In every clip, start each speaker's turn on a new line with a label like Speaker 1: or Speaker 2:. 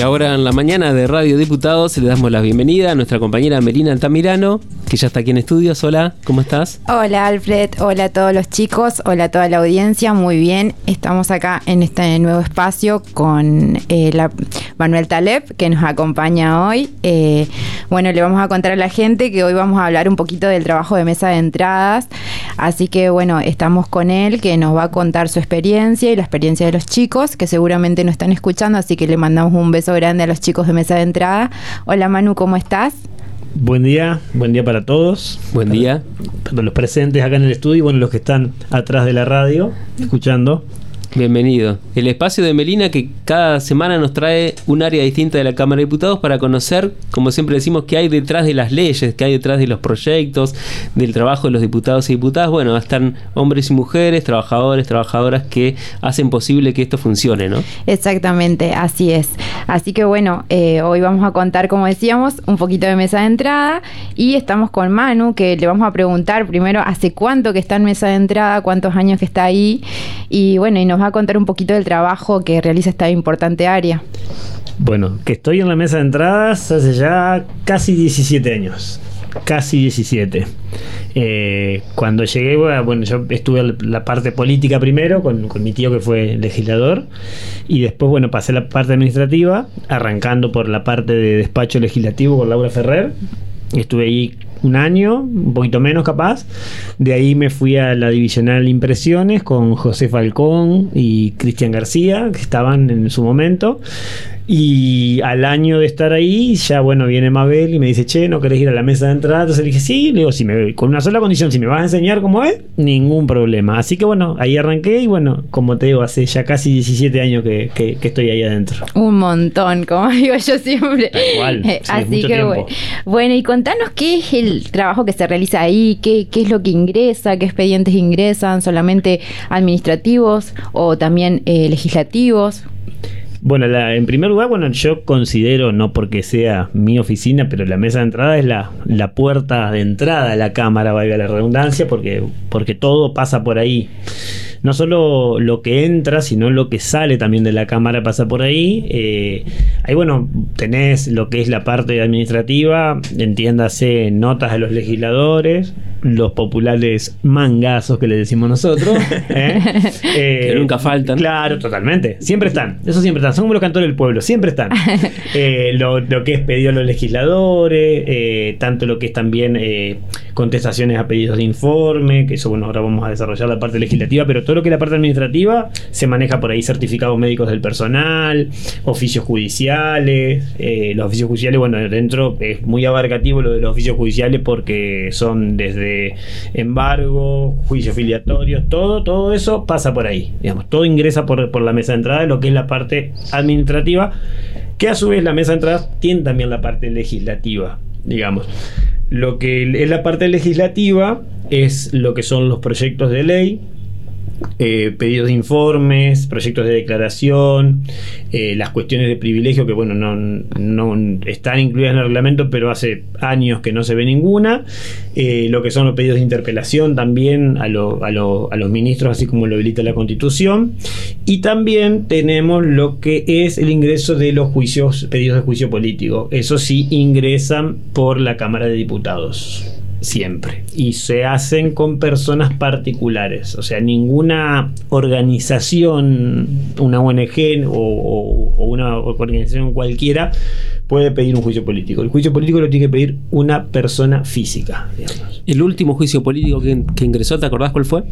Speaker 1: Y ahora en la mañana de Radio Diputados le damos la bienvenida a nuestra compañera Melina Altamirano, que ya está aquí en estudios. Hola, ¿cómo estás?
Speaker 2: Hola Alfred, hola a todos los chicos, hola a toda la audiencia, muy bien. Estamos acá en este nuevo espacio con eh, la Manuel Taleb, que nos acompaña hoy. Eh, bueno, le vamos a contar a la gente que hoy vamos a hablar un poquito del trabajo de mesa de entradas. Así que bueno, estamos con él, que nos va a contar su experiencia y la experiencia de los chicos, que seguramente nos están escuchando, así que le mandamos un beso grande a los chicos de mesa de entrada. Hola Manu, ¿cómo estás?
Speaker 3: Buen día, buen día para todos.
Speaker 1: Buen día.
Speaker 3: Para los presentes acá en el estudio y bueno, los que están atrás de la radio, escuchando.
Speaker 1: Bienvenido. El espacio de Melina que cada semana nos trae un área distinta de la Cámara de Diputados para conocer, como siempre decimos, qué hay detrás de las leyes, qué hay detrás de los proyectos, del trabajo de los diputados y diputadas. Bueno, están hombres y mujeres, trabajadores, trabajadoras que hacen posible que esto funcione, ¿no?
Speaker 2: Exactamente, así es. Así que bueno, eh, hoy vamos a contar, como decíamos, un poquito de mesa de entrada y estamos con Manu, que le vamos a preguntar primero hace cuánto que está en mesa de entrada, cuántos años que está ahí y bueno, y nos va a contar un poquito del trabajo que realiza esta importante área.
Speaker 3: Bueno, que estoy en la mesa de entradas hace ya casi 17 años. Casi 17. Eh, cuando llegué, bueno, yo estuve en la parte política primero con, mi tío que fue legislador y después, bueno, pasé la parte administrativa, arrancando por la parte de despacho legislativo con Laura Ferrer. Estuve ahí un año, un poquito menos capaz. De ahí me fui a la divisional Impresiones con José Falcón y Cristian García, que estaban en su momento. Y al año de estar ahí, ya bueno, viene Mabel y me dice, che, ¿no querés ir a la mesa de entrada? Entonces le dije, sí, le digo, si me, con una sola condición, si me vas a enseñar cómo es, ningún problema. Así que bueno, ahí arranqué y bueno, como te digo, hace ya casi 17 años que, que, que estoy ahí adentro.
Speaker 2: Un montón, como digo yo siempre.
Speaker 3: Igual, sí,
Speaker 2: Así que bueno. bueno, y contanos qué es el trabajo que se realiza ahí, qué, qué es lo que ingresa, qué expedientes ingresan, solamente administrativos o también eh, legislativos.
Speaker 3: Bueno, la, en primer lugar, bueno, yo considero, no porque sea mi oficina, pero la mesa de entrada es la, la puerta de entrada a la cámara, valga la redundancia, porque, porque todo pasa por ahí. No solo lo que entra, sino lo que sale también de la cámara pasa por ahí. Eh, ahí, bueno, tenés lo que es la parte administrativa, entiéndase notas de los legisladores, los populares mangazos que le decimos nosotros. ¿eh?
Speaker 1: que nunca faltan.
Speaker 3: Claro, totalmente. Siempre están. Eso siempre están. Son como los cantores del pueblo. Siempre están. Eh, lo, lo, que es pedido a los legisladores, eh, tanto lo que es también eh, contestaciones a pedidos de informe, que eso, bueno, ahora vamos a desarrollar la parte legislativa, pero todo lo que es la parte administrativa se maneja por ahí certificados médicos del personal, oficios judiciales. eh, los oficios judiciales, bueno, dentro es muy abarcativo lo de los oficios judiciales porque son desde embargo, juicios filiatorios, todo, todo eso pasa por ahí. Digamos, todo ingresa por, por la mesa de entrada, lo que es la parte administrativa, que a su vez la mesa de entrada tiene también la parte legislativa, digamos. Lo que es la parte legislativa es lo que son los proyectos de ley, eh, pedidos de informes, proyectos de declaración, eh, las cuestiones de privilegio que bueno no, no, están incluidas en el reglamento, pero hace años que no se ve ninguna, eh, lo que son los pedidos de interpelación también a, lo, a, lo, a, los ministros, así como lo habilita la Constitución, y también tenemos lo que es el ingreso de los juicios, pedidos de juicio político. Eso sí ingresan por la Cámara de Diputados siempre. Y se hacen con personas particulares. O sea, ninguna organización, una ONG o, una organización cualquiera puede pedir un juicio político. El juicio político lo tiene que pedir una persona física. Digamos.
Speaker 1: El último juicio político que, que, ingresó, ¿te acordás cuál fue?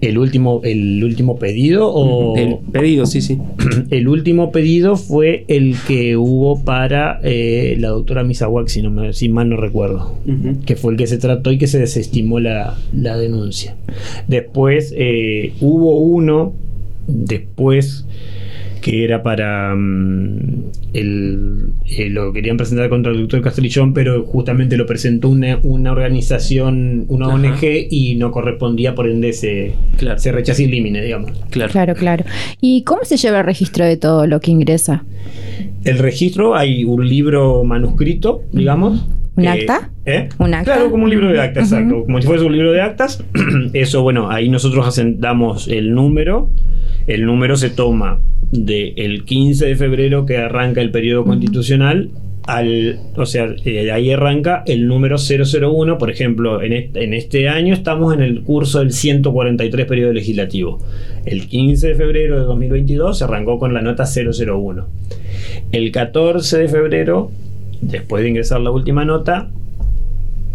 Speaker 3: El último, el último pedido o.
Speaker 1: El pedido, sí, sí.
Speaker 3: El último pedido fue el que hubo para eh, la doctora Misawak, si, no me, si mal no recuerdo. Uh -huh. Que fue el que se trató y que se desestimó la, la denuncia. Después eh, hubo uno, después que era para um, el, eh, lo querían presentar contra el doctor Castrillón, pero justamente lo presentó una, una organización, una Ajá. ONG y no correspondía, por ende se, claro. se rechazó el límite, digamos.
Speaker 2: Claro. claro, claro. ¿Y cómo se lleva el registro de todo lo que ingresa?
Speaker 3: El registro, hay un libro manuscrito, digamos.
Speaker 2: ¿Un eh, acta?
Speaker 3: ¿eh?
Speaker 2: ¿Un acta?
Speaker 3: Claro, como un libro de actas, uh -huh. exacto. Como si fuese un libro de actas. Eso, bueno, ahí nosotros damos el número. El número se toma del 15 de febrero que arranca el periodo constitucional al, o sea, eh, de ahí arranca el número 001, por ejemplo, en este, en este año estamos en el curso del 143 periodo legislativo. El 15 de febrero de 2022 se arrancó con la nota 001. El 14 de febrero, después de ingresar la última nota,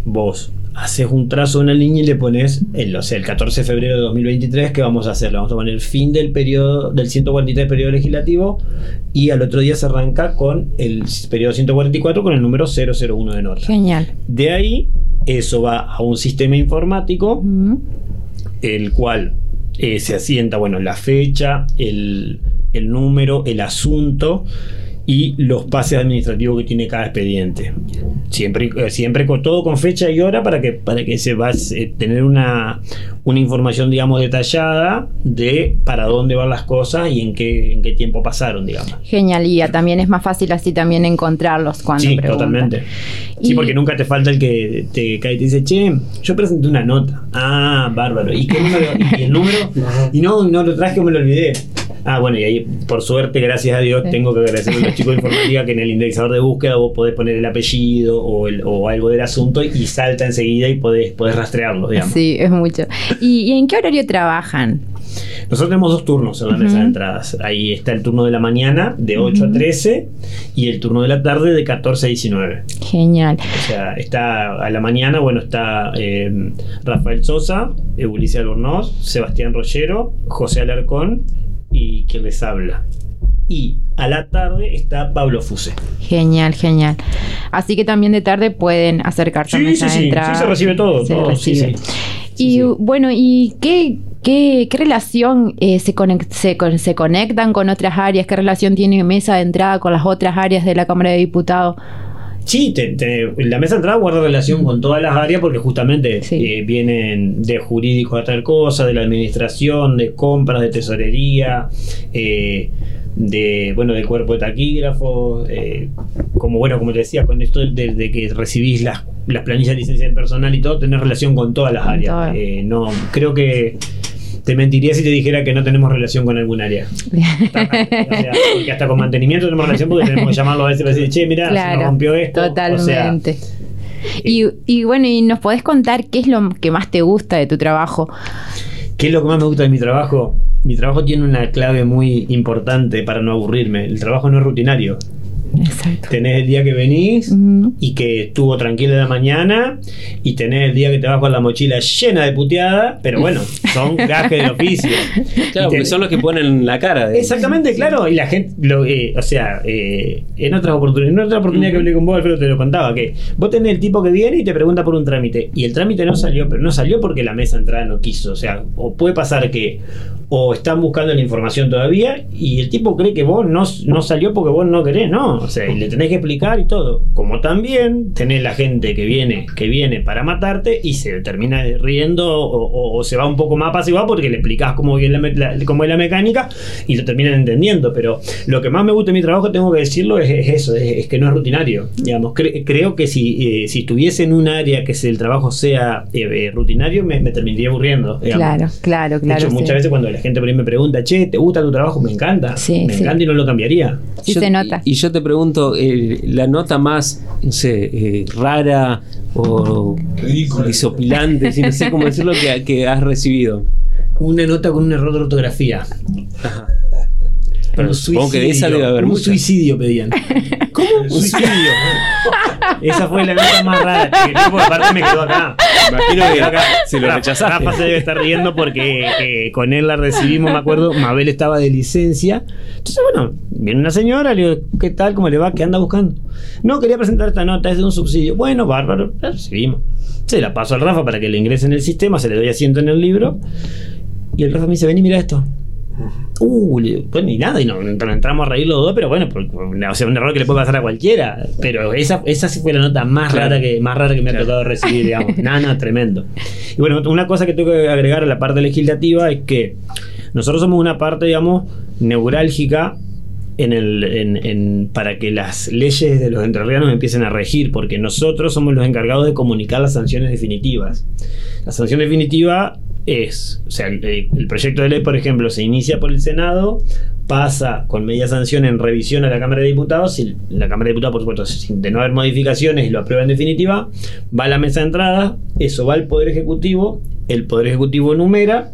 Speaker 3: vos haces un trazo de una línea y le pones, el, o sea, el 14 de febrero de 2023, ¿qué vamos a hacer? Le vamos a poner fin del periodo, del 143 periodo legislativo y al otro día se arranca con el periodo 144 con el número 001 de nota.
Speaker 2: Genial.
Speaker 3: De ahí, eso va a un sistema informático, el cual eh, se asienta, bueno, la fecha, el, el número, el asunto y los pases administrativos que tiene cada expediente. Siempre, eh, siempre con todo con fecha y hora para que, para que se va a eh, tener una, una información, digamos, detallada de para dónde van las cosas y en qué, en qué tiempo pasaron, digamos.
Speaker 2: Genial, y también es más fácil así también encontrarlos cuando
Speaker 3: Sí,
Speaker 2: preguntan.
Speaker 3: totalmente. Sí, porque nunca te falta el que te cae y te dice, che, yo presenté una nota. Ah, bárbaro. ¿Y qué número? ¿Y el número? Y no, no lo traje o me lo olvidé. Ah, bueno, y ahí, por suerte, gracias a Dios,
Speaker 2: Sí.
Speaker 3: tengo que agradecer a los chicos de informática que en el indexador de búsqueda vos podés poner el apellido o, el- o algo del asunto y salta enseguida y podés, podés rastrearlo, digamos.
Speaker 2: Sí, es mucho. ¿Y, y en qué horario trabajan?
Speaker 3: Nosotros tenemos dos turnos en la mesa de entradas. Ahí está el turno de la mañana de 8 a 13 y el turno de la tarde de 14 a 19.
Speaker 2: Genial.
Speaker 3: O sea, está a la mañana, bueno, está eh, Rafael Sosa, Ulises Albornoz, Sebastián Rollero, José Alarcón y quien les habla. Y a la tarde está Pablo Fuse.
Speaker 2: Genial, genial. Así que también de tarde pueden acercarse a
Speaker 3: Sí,
Speaker 2: mesa
Speaker 3: sí, sí,
Speaker 2: entrada.
Speaker 3: sí, se recibe todo,
Speaker 2: Se
Speaker 3: todo,
Speaker 2: recibe.
Speaker 3: sí.
Speaker 2: Y
Speaker 3: Sí, sí.
Speaker 2: bueno, ¿y qué, qué, qué relación eh, se, conec- se, con- se conectan con otras áreas? ¿Qué relación tiene mesa de entrada con las otras áreas de la Cámara de Diputados?
Speaker 3: Sí, te- te- la mesa de entrada guarda relación con todas las áreas porque justamente
Speaker 2: Sí.
Speaker 3: eh, vienen de jurídico a tal cosa, de la administración, de compras, de tesorería, eh, de bueno, del cuerpo de taquígrafos, eh, como bueno, como te decía, con esto de, de que recibís las, las planillas de licencia del personal y todo, tenés relación con todas las áreas. Eh, no, creo que te mentiría si te dijera que no tenemos relación con algún área. O sea, porque hasta con mantenimiento tenemos relación porque tenemos que llamarlo a veces y decir, che, mira, se nos rompió esto. O sea,
Speaker 2: Totalmente. y, y bueno, ¿y nos podés contar qué es lo que más te gusta de tu trabajo?
Speaker 3: ¿Qué es lo que más me gusta de mi trabajo? Mi trabajo tiene una clave muy importante para no aburrirme. El trabajo no es rutinario.
Speaker 2: Exacto.
Speaker 3: Tenés el día que venís y que estuvo tranquila la mañana y tenés el día que te vas con la mochila llena de puteada, pero bueno, son gajes del oficio.
Speaker 1: Claro, porque son los que ponen la cara. de-
Speaker 3: Exactamente, claro. Y la gente, lo, eh, o sea, eh, en otras oportunidades, en otra oportunidad que hablé con vos, Alfredo, te lo contaba, que vos tenés el tipo que viene y te pregunta por un trámite. Y el trámite no salió, pero no salió porque la mesa de entrada no quiso. O sea, o puede pasar que o están buscando la información todavía y el tipo cree que vos no, no salió porque vos no querés, no. O sea, y le tenés que explicar y todo. Como también tenés la gente que viene, que viene para matarte y se termina riendo o, o- o se va un poco más pasiva porque le explicás cómo, bien la me- la- cómo es la mecánica y lo terminan entendiendo. Pero lo que más me gusta de mi trabajo, tengo que decirlo, es, es eso, es, es que no es rutinario. Digamos, Cre- creo que si, eh, si estuviese en un área que si el trabajo sea eh, eh, rutinario, me, me terminaría aburriendo. digamos.
Speaker 2: Claro, claro,
Speaker 3: De
Speaker 2: claro.
Speaker 3: hecho,
Speaker 2: sí.
Speaker 3: muchas veces cuando la gente por ahí me pregunta, che, ¿te gusta tu trabajo? Me encanta.
Speaker 2: Sí,
Speaker 3: me
Speaker 2: sí.
Speaker 3: encanta y no lo cambiaría.
Speaker 2: Sí
Speaker 1: Yo-
Speaker 2: se nota.
Speaker 1: Y, y yo te pregunto, eh, la nota más, no sé, eh, rara o disopilante, si no sé cómo decirlo, que, que has recibido.
Speaker 3: Una nota con un error de ortografía.
Speaker 1: Ajá.
Speaker 3: Un
Speaker 1: Pero supongo que de esa debe haber
Speaker 3: un suicidio pedían. ¿Cómo? Un suicidio. esa fue la nota más rara. Que tipo, aparte me quedó acá.
Speaker 1: Imagino que
Speaker 3: acá.
Speaker 1: si lo
Speaker 3: Rafa-
Speaker 1: rechazaste.
Speaker 3: Rafa se debe estar riendo porque eh, con él la recibimos, me acuerdo. Mabel estaba de licencia. Entonces, bueno, viene una señora, le digo, ¿qué tal? ¿Cómo le va? ¿Qué anda buscando? No, quería presentar esta nota, es de un subsidio. Bueno, bárbaro, la recibimos. Se la paso al Rafa para que le ingrese en el sistema, se le doy asiento en el libro. Y el Rafa me dice, ven y mira esto. Uh, bueno, y nada, y no, no entramos a reír los dos, pero bueno, por- por- o sea, un error que le puede pasar a cualquiera. Pero esa, esa sí fue la nota más
Speaker 1: Claro.
Speaker 3: rara que más rara que me ha tocado recibir, digamos. Nada, tremendo. Y bueno, una cosa que tengo que agregar a la parte legislativa es que nosotros somos una parte, digamos, neurálgica en el, en- en- para que las leyes de los entrerrianos empiecen a regir, porque nosotros somos los encargados de comunicar las sanciones definitivas. La sanción definitiva es, o sea, el, proyecto de ley, por ejemplo, se inicia por el Senado, pasa con media sanción en revisión a la Cámara de Diputados, y la Cámara de Diputados, por supuesto, sin- de no haber modificaciones lo aprueba en definitiva, va a la mesa de entrada, eso va al Poder Ejecutivo, el Poder Ejecutivo numera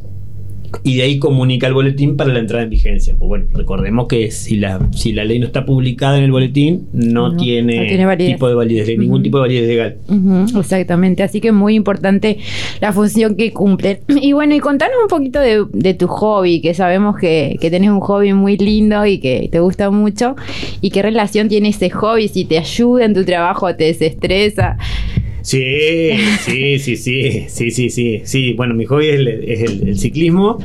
Speaker 3: y de ahí comunica el boletín para la entrada en vigencia. Pues bueno, recordemos que si la, si la ley no está publicada en el boletín, no,
Speaker 2: No,
Speaker 3: tiene,
Speaker 2: no tiene
Speaker 3: tipo de validez, ningún tipo de validez legal.
Speaker 2: Exactamente, así que muy importante la función que cumplen. Y bueno, y contanos un poquito de, de tu hobby, que sabemos que, que tenés un hobby muy lindo y que te gusta mucho. ¿Y qué relación tiene ese hobby? Si te ayuda en tu trabajo, te desestresa.
Speaker 3: Sí, sí, sí, sí, sí, sí, sí. Bueno, mi hobby es el, ciclismo.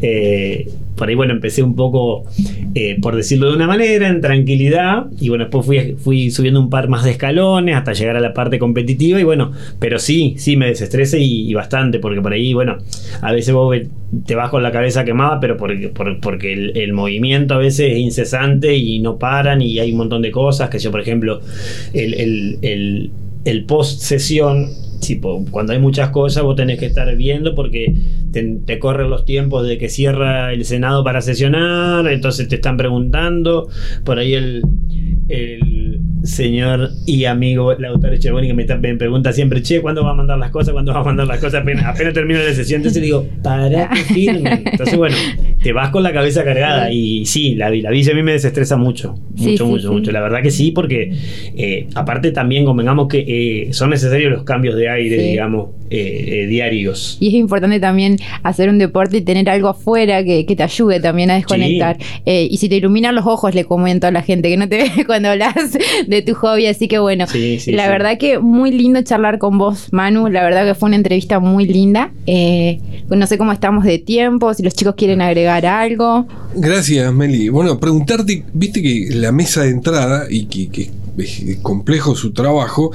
Speaker 3: Eh, por ahí, bueno, empecé un poco, eh, por decirlo de una manera, en tranquilidad. Y bueno, después fui, fui subiendo un par más de escalones hasta llegar a la parte competitiva. Y bueno, pero sí, sí, me desestresa y, bastante, porque por ahí, bueno, a veces vos te vas con la cabeza quemada, pero porque, por- porque el, el movimiento a veces es incesante y no paran y hay un montón de cosas. Que yo, por ejemplo, el, el, el, el post sesión, tipo, cuando hay muchas cosas, vos tenés que estar viendo porque te, corren los tiempos de que cierra el Senado para sesionar, entonces te están preguntando, por ahí el, señor y amigo Lautaro Chervoni que me, pregunta siempre, che, ¿cuándo va a mandar las cosas? ¿Cuándo va a mandar las cosas? Apenas, apenas termino la sesión, entonces digo, para que firme. Entonces, bueno, te vas con la cabeza cargada y sí, la, la bici a mí me desestresa mucho, mucho,
Speaker 2: sí,
Speaker 3: mucho,
Speaker 2: sí.
Speaker 3: mucho. La verdad que sí, porque eh, aparte también convengamos que eh, son necesarios los cambios de aire, digamos, eh, eh, diarios.
Speaker 2: Y es importante también hacer un deporte y tener algo afuera que, que te ayude también a desconectar. Eh, y si te iluminan los ojos, le comento a la gente que no te ve cuando hablas de tu hobby. Así que bueno, la verdad que muy lindo charlar con vos, Manu. La verdad que fue una entrevista muy linda. Eh, no sé cómo estamos de tiempo, si los chicos quieren agregar algo.
Speaker 4: Gracias, Meli. Bueno, preguntarte, viste que la mesa de entrada y que, que es complejo su trabajo,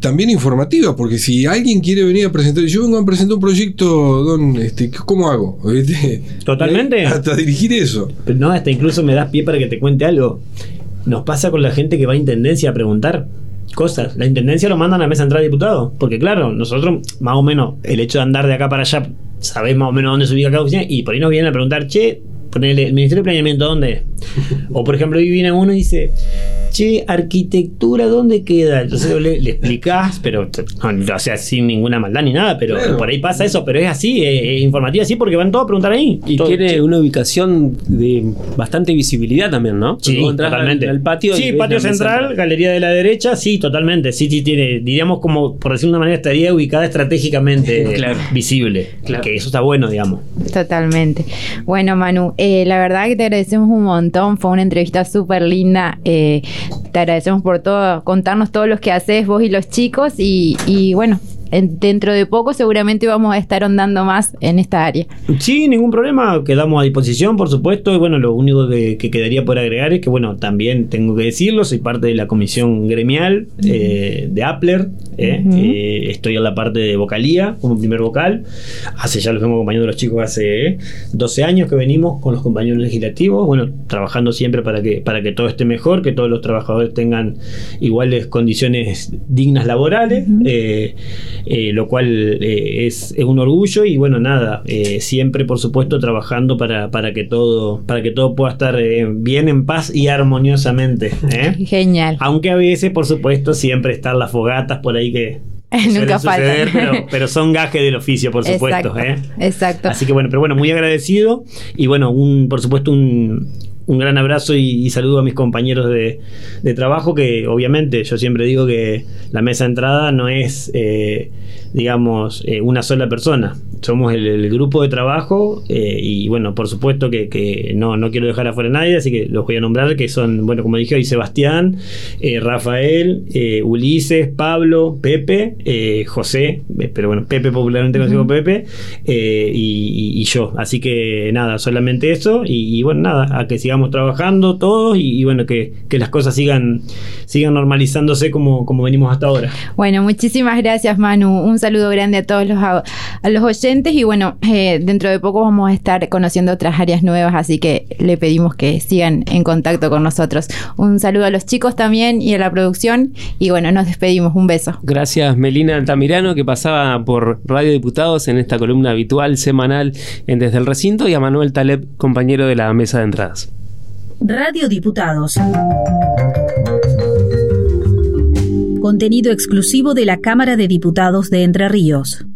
Speaker 4: también informativa, porque si alguien quiere venir a presentar, yo vengo a presentar un proyecto, don, este, ¿cómo hago? ¿Viste?
Speaker 3: Totalmente.
Speaker 4: ¿Eh? Hasta dirigir eso.
Speaker 3: Pero no, hasta incluso me das pie para que te cuente algo. Nos pasa con la gente que va a intendencia a preguntar cosas. La intendencia lo mandan a la mesa de entrada de diputados. Porque claro, nosotros, más o menos, el hecho de andar de acá para allá, sabés más o menos dónde se ubica cada oficina, y por ahí nos vienen a preguntar, che, ponele, el Ministerio de Planeamiento, ¿dónde? es?". o por ejemplo, hoy viene uno y dice, che, arquitectura, ¿dónde queda? Entonces le, le explicás, pero, no, o sea, sin ninguna maldad ni nada, pero
Speaker 4: Claro.
Speaker 3: por ahí pasa eso, pero es así, es, es informativa así, porque van todos a preguntar ahí.
Speaker 1: Y
Speaker 3: Todo-
Speaker 1: tiene una ubicación de bastante visibilidad también, ¿no?
Speaker 3: Sí, totalmente.
Speaker 1: Al, al patio.
Speaker 3: Sí, patio central, galería de la derecha, sí, totalmente. Sí, sí, tiene, diríamos como, por decirlo de una manera, estaría ubicada estratégicamente
Speaker 1: Claro.
Speaker 3: visible.
Speaker 1: Claro.
Speaker 3: Que eso está bueno, digamos.
Speaker 2: Totalmente. Bueno, Manu, eh, la verdad que te agradecemos un montón. Fue una entrevista súper linda. Eh, te agradecemos por todo, contarnos todos los que haces vos y los chicos. Y, y bueno, en- dentro de poco seguramente vamos a estar ondando más en esta área.
Speaker 3: Sí, ningún problema, quedamos a disposición, por supuesto. Y bueno, lo único de- que quedaría por agregar es que, bueno, también tengo que decirlo, soy parte de la comisión gremial eh, de Appler. eh, eh, estoy en la parte de vocalía, como primer vocal. Hace ya los vengo acompañando los chicos hace eh, 12 años que venimos con los compañeros legislativos, bueno, trabajando siempre para que, para que todo esté mejor, que todos los trabajadores tengan iguales condiciones dignas laborales. Eh, lo cual eh, es, es un orgullo y bueno, nada, eh, siempre por supuesto trabajando para, para, que, todo, para que todo pueda estar eh, bien en paz y armoniosamente.
Speaker 2: Genial.
Speaker 3: Aunque a veces, por supuesto, siempre están las fogatas por ahí que...
Speaker 2: Nunca
Speaker 3: suceder, pero, pero son gajes del oficio, por supuesto.
Speaker 2: Exacto.
Speaker 3: ¿eh?
Speaker 2: Exacto.
Speaker 3: Así que bueno, pero bueno, muy agradecido y bueno, un, por supuesto un, un gran abrazo y, y saludo a mis compañeros de, de trabajo que obviamente yo siempre digo que la mesa de entrada no es, eh, digamos, eh, una sola persona. Somos el, el grupo de trabajo eh, y bueno, por supuesto que, que no, no quiero dejar afuera a nadie, así que los voy a nombrar, que son, bueno, como dije hoy, Sebastián, Rafael, Ulises, Pablo, Pepe, José, pero bueno, Pepe popularmente conocido como Pepe, y, y- y yo. Así que nada, solamente eso y, y bueno, nada, a que sigamos sigamos trabajando todos y, y bueno, que, que, las cosas sigan, sigan normalizándose como, como venimos hasta ahora.
Speaker 2: Bueno, muchísimas gracias Manu, un saludo grande a todos los, a, los oyentes y bueno, eh, dentro de poco vamos a estar conociendo otras áreas nuevas, así que le pedimos que sigan en contacto con nosotros. Un saludo a los chicos también y a la producción y bueno, nos despedimos, un beso.
Speaker 1: Gracias Melina Altamirano que pasaba por Radio Diputados en esta columna habitual semanal en Desde el Recinto y a Manuel Taleb, compañero de la mesa de entradas.
Speaker 5: Radio Diputados. Contenido exclusivo de la Cámara de Diputados de Entre Ríos.